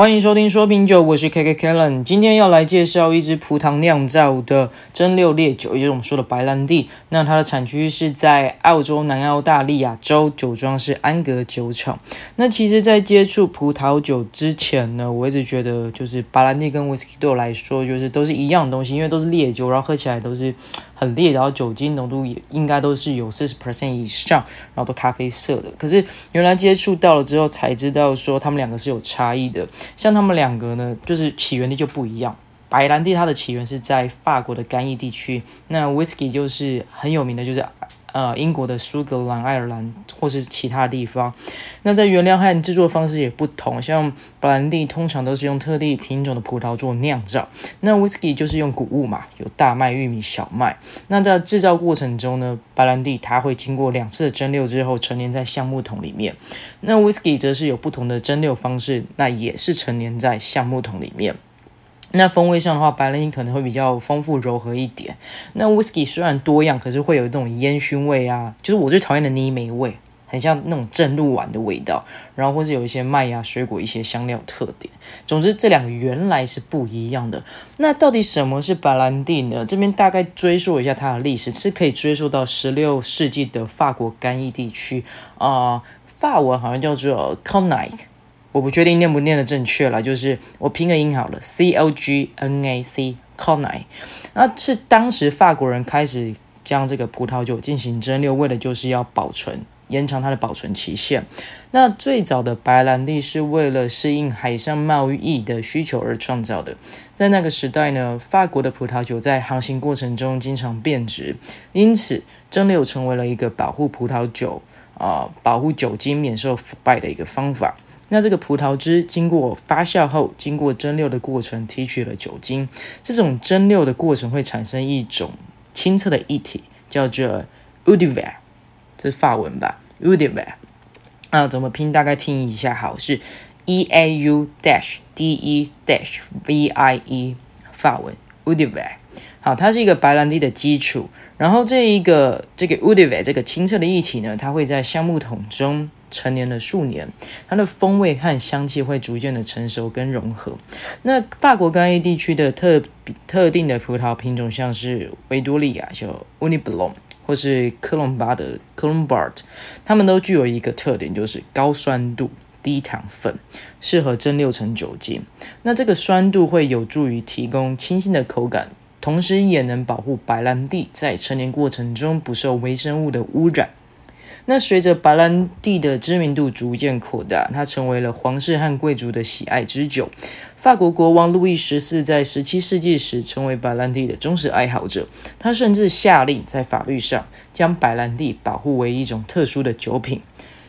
欢迎收听说品酒，我是 KK Kellen。今天要来介绍一支葡萄酿造的蒸馏烈酒，也就是我们说的白兰地。那它的产区是在澳洲南澳大利亚州，酒庄是安格酒厂。那其实，在接触葡萄酒之前呢，我一直觉得就是白兰地跟威士忌对我来说，就是都是一样的东西，因为都是烈酒，然后喝起来都是很烈，然后酒精浓度也应该都是有四十 percent 以上，然后都咖啡色的。可是原来接触到了之后，才知道说他们两个是有差异的。像他们两个呢，就是起源地就不一样。白兰地它的起源是在法国的干邑地区，那 whisky 就是很有名的，就是呃英国的苏格兰、爱尔兰或是其他地方。那在原料和制作方式也不同，像白兰地通常都是用特定品种的葡萄做酿造，那 whisky 就是用谷物嘛，有大麦、玉米、小麦。那在制造过程中呢，白兰地它会经过两次的蒸馏之后，陈年在橡木桶里面。那 whisky 则是有不同的蒸馏方式，那也是陈年在橡木桶里面。那风味上的话，白兰地可能会比较丰富柔和一点。那 whisky 虽然多样，可是会有这种烟熏味啊，就是我最讨厌的泥煤味，很像那种蒸馏完的味道。然后或是有一些麦芽、水果一些香料特点。总之，这两个原来是不一样的。那到底什么是白兰地呢？这边大概追溯一下它的历史，是可以追溯到十六世纪的法国干邑地区啊、法文好像叫做 Cognac。我不确定念不念得正确了，就是我拼个音好了，C O G N A C，Cognac。那是当时法国人开始将这个葡萄酒进行蒸馏，为的就是要保存、延长它的保存期限。那最早的白兰地是为了适应海上贸易的需求而创造的。在那个时代呢，法国的葡萄酒在航行过程中经常变质，因此蒸馏成为了一个保护葡萄酒啊、保护酒精免受腐败的一个方法。那这个葡萄汁经过发酵后，经过蒸馏的过程提取了酒精。这种蒸馏的过程会产生一种清澈的液体，叫做 oudivier，这是法文吧？oudivier。啊，怎么拼？大概听一下，好，是 e a u dash d e dash v i e，法文 oudivier。好，它是一个白兰地的基础。然后这一个这个 oudivier 这个清澈的液体呢，它会在橡木桶中。陈年了数年，它的风味和香气会逐渐的成熟跟融合。那法国干邑地区的特特定的葡萄品种，像是维多利亚叫 Uniblon） 或是科隆巴的 Colombard，它们都具有一个特点，就是高酸度、低糖分，适合蒸馏成酒精。那这个酸度会有助于提供清新的口感，同时也能保护白兰地在陈年过程中不受微生物的污染。那随着白兰地的知名度逐渐扩大，它成为了皇室和贵族的喜爱之酒。法国国王路易十四在十七世纪时成为白兰地的忠实爱好者，他甚至下令在法律上将白兰地保护为一种特殊的酒品。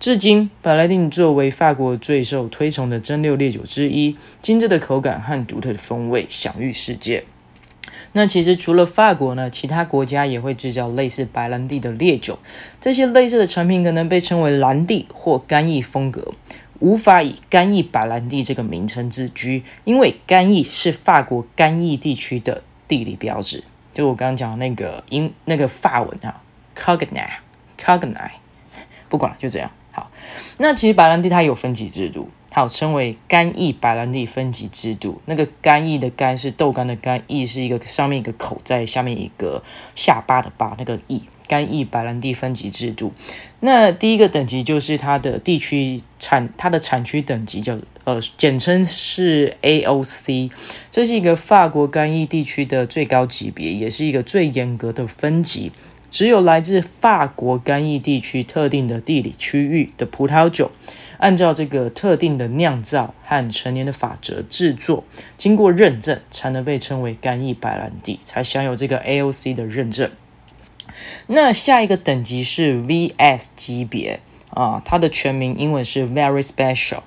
至今，白兰地作为法国最受推崇的蒸馏烈酒之一，精致的口感和独特的风味享誉世界。那其实除了法国呢，其他国家也会制造类似白兰地的烈酒。这些类似的产品可能被称为蓝地或干邑风格，无法以干邑白兰地这个名称自居，因为干邑是法国干邑地区的地理标志。就我刚刚讲的那个英那个法文啊，Cognac，Cognac，不管了，就这样。好，那其实白兰地它有分级制度。好，称为干邑白兰地分级制度。那个干邑的干是豆干的干，邑是一个上面一个口，在下面一个下巴的巴，那个邑。干邑白兰地分级制度。那第一个等级就是它的地区产，它的产区等级叫呃，简称是 AOC。这是一个法国干邑地区的最高级别，也是一个最严格的分级。只有来自法国干邑地区特定的地理区域的葡萄酒，按照这个特定的酿造和成年的法则制作，经过认证才能被称为干邑白兰地，才享有这个 AOC 的认证。那下一个等级是 VS 级别。啊，它的全名英文是 Very Special，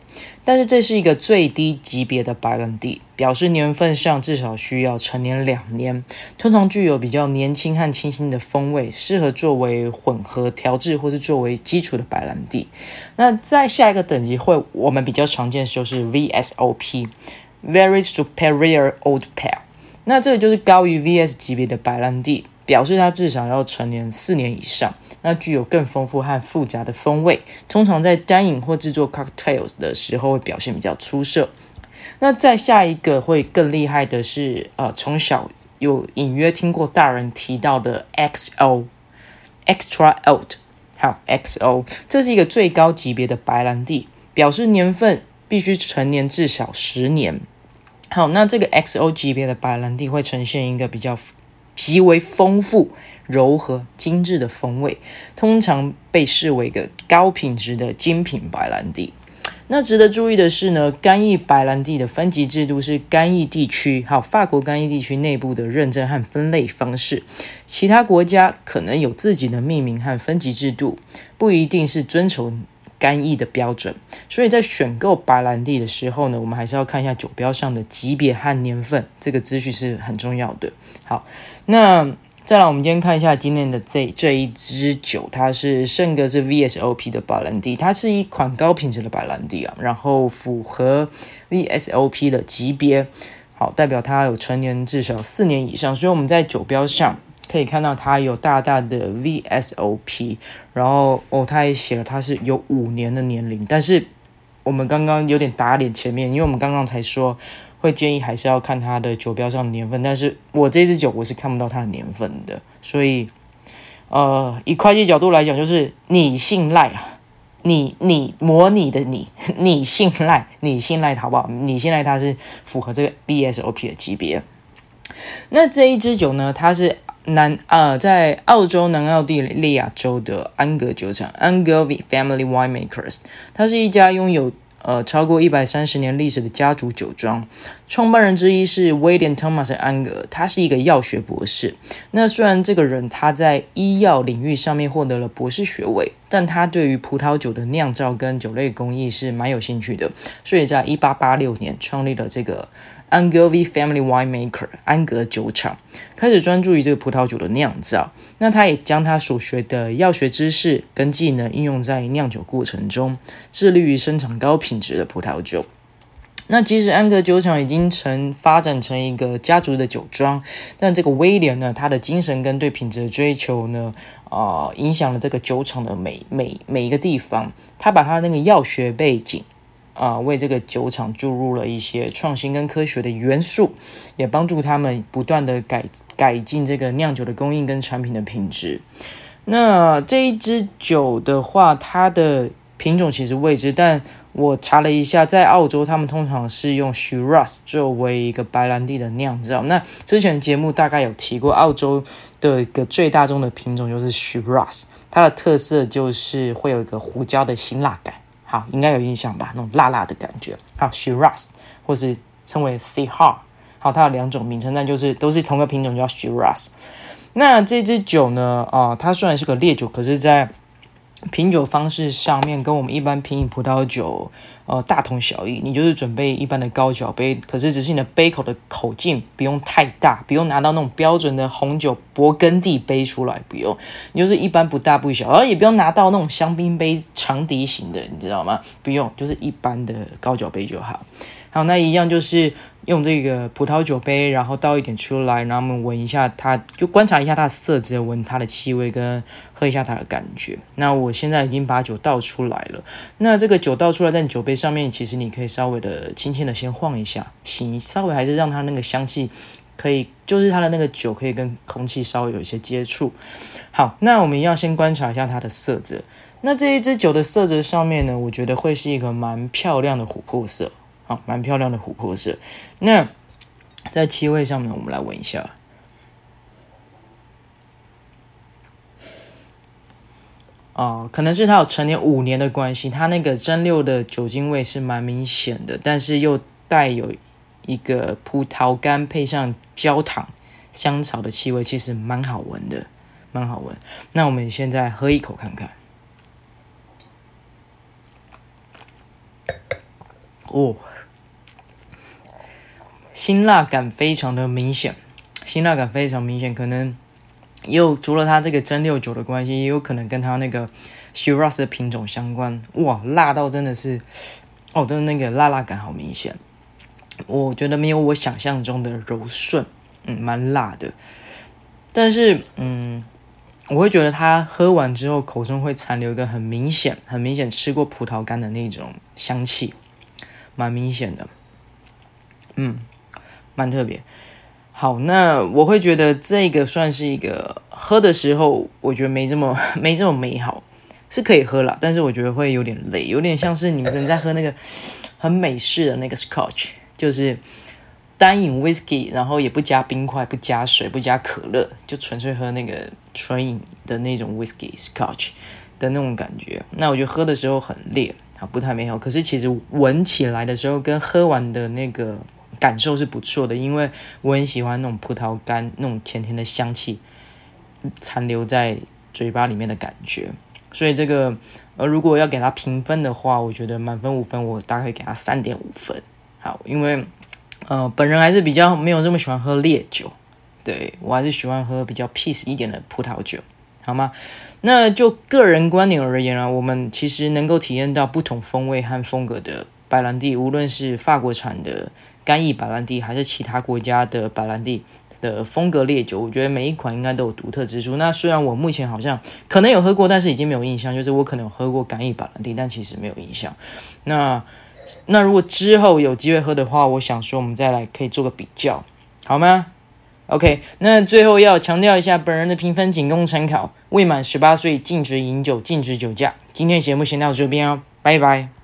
但是这是一个最低级别的白兰地，表示年份上至少需要陈年两年，通常具有比较年轻和清新的风味，适合作为混合调制或是作为基础的白兰地。那在下一个等级会，我们比较常见就是 VSOP，Very Superior Old Pale，那这个就是高于 VS 级别的白兰地。表示它至少要陈年四年以上，那具有更丰富和复杂的风味，通常在单饮或制作 cocktails 的时候会表现比较出色。那再下一个会更厉害的是，呃，从小有隐约听过大人提到的 XO，Extra Old，还有 XO，这是一个最高级别的白兰地，表示年份必须陈年至少十年。好，那这个 XO 级别的白兰地会呈现一个比较极为丰富、柔和、精致的风味，通常被视为一个高品质的精品白兰地。那值得注意的是呢，干邑白兰地的分级制度是干邑地区，还有法国干邑地区内部的认证和分类方式。其他国家可能有自己的命名和分级制度，不一定是遵从。干邑的标准，所以在选购白兰地的时候呢，我们还是要看一下酒标上的级别和年份，这个资讯是很重要的。好，那再来，我们今天看一下今天的这这一支酒，它是圣格是 VSOP 的白兰地，它是一款高品质的白兰地啊，然后符合 VSOP 的级别，好，代表它有陈年至少四年以上，所以我们在酒标上。可以看到它有大大的 VSOP，然后哦，它也写了它是有五年的年龄，但是我们刚刚有点打脸前面，因为我们刚刚才说会建议还是要看它的酒标上的年份，但是我这支酒我是看不到它的年份的，所以呃，以会计角度来讲，就是你信赖啊，你你模拟的你你信赖你信赖好不好？你信赖它是符合这个 BSOP 的级别。那这一支酒呢，它是。南呃，在澳洲南澳大利亚州的安格酒厂 a n g e r Family Winemakers），它是一家拥有呃超过一百三十年历史的家族酒庄。创办人之一是威廉·汤马斯·安格，他是一个药学博士。那虽然这个人他在医药领域上面获得了博士学位，但他对于葡萄酒的酿造跟酒类工艺是蛮有兴趣的，所以在一八八六年创立了这个。Angevin Family Winemaker 安格酒厂开始专注于这个葡萄酒的酿造。那他也将他所学的药学知识跟技能应用在酿酒过程中，致力于生产高品质的葡萄酒。那即使安格酒厂已经成发展成一个家族的酒庄，但这个威廉呢，他的精神跟对品质的追求呢，啊、影响了这个酒厂的每每每一个地方。他把他那个药学背景。啊，为这个酒厂注入了一些创新跟科学的元素，也帮助他们不断的改改进这个酿酒的工艺跟产品的品质。那这一支酒的话，它的品种其实未知，但我查了一下，在澳洲他们通常是用 Shiraz 作为一个白兰地的酿造。那之前的节目大概有提过，澳洲的一个最大众的品种就是 Shiraz，它的特色就是会有一个胡椒的辛辣感。好，应该有印象吧？那种辣辣的感觉。好，Shiraz，或是称为 sehar，。好，它有两种名称，但就是都是同个品种，叫 Shiraz。那这支酒呢？啊、它虽然是个烈酒，可是，在品酒方式上面跟我们一般品饮葡萄酒，呃，大同小异。你就是准备一般的高脚杯，可是只是你的杯口的口径不用太大，不用拿到那种标准的红酒勃艮第杯出来，不用。你就是一般不大不小，而也不用拿到那种香槟杯长笛型的，你知道吗？不用，就是一般的高脚杯就好。好，那一样就是用这个葡萄酒杯，然后倒一点出来，然后我们闻一下它，就观察一下它的色泽，闻它的气味，跟喝一下它的感觉。那我现在已经把酒倒出来了。那这个酒倒出来在酒杯上面，其实你可以稍微的轻轻的先晃一下，行，稍微还是让它那个香气可以，就是它的那个酒可以跟空气稍微有一些接触。好，那我们要先观察一下它的色泽。那这一支酒的色泽上面呢，我觉得会是一个蛮漂亮的琥珀色。好，蛮漂亮的琥珀色。那在气味上面，我们来闻一下。哦，可能是它有陈年五年的关系，它那个蒸馏的酒精味是蛮明显的，但是又带有一个葡萄干配上焦糖、香草的气味，其实蛮好闻的，蛮好闻。那我们现在喝一口看看。哦。辛辣感非常的明显，辛辣感非常明显，可能又除了它这个蒸馏酒的关系，也有可能跟它那个 Shiraz 的品种相关。哇，辣到真的是，哦，真的那个辣辣感好明显，我觉得没有我想象中的柔顺，嗯，蛮辣的。但是，嗯，我会觉得它喝完之后口中会残留一个很明显、很明显吃过葡萄干的那种香气，蛮明显的。嗯，蛮特别。好，那我会觉得这个算是一个喝的时候，我觉得没这么没这么美好，是可以喝啦，但是我觉得会有点累，有点像是你们在喝那个很美式的那个 Scotch，就是单饮 Whisky，然后也不加冰块，不加水，不加可乐，就纯粹喝那个纯饮的那种 Whisky Scotch 的那种感觉。那我觉得喝的时候很烈。啊，不太美好。可是其实闻起来的时候，跟喝完的那个感受是不错的，因为我很喜欢那种葡萄干那种甜甜的香气残留在嘴巴里面的感觉。所以这个呃，如果要给它评分的话，我觉得满分五分，我大概给它三点五分。好，因为呃，本人还是比较没有这么喜欢喝烈酒，对，我还是喜欢喝比较 peace 一点的葡萄酒。好吗？那就个人观点而言啊，我们其实能够体验到不同风味和风格的白兰地，无论是法国产的干邑白兰地，还是其他国家的白兰地的风格烈酒，我觉得每一款应该都有独特之处。那虽然我目前好像可能有喝过，但是已经没有印象，就是我可能有喝过干邑白兰地，但其实没有印象。那那如果之后有机会喝的话，我想说我们再来可以做个比较，好吗？OK，那最后要强调一下，本人的评分仅供参考，未满十八岁禁止饮酒，禁止酒驾。今天节目先到这边哦，拜拜。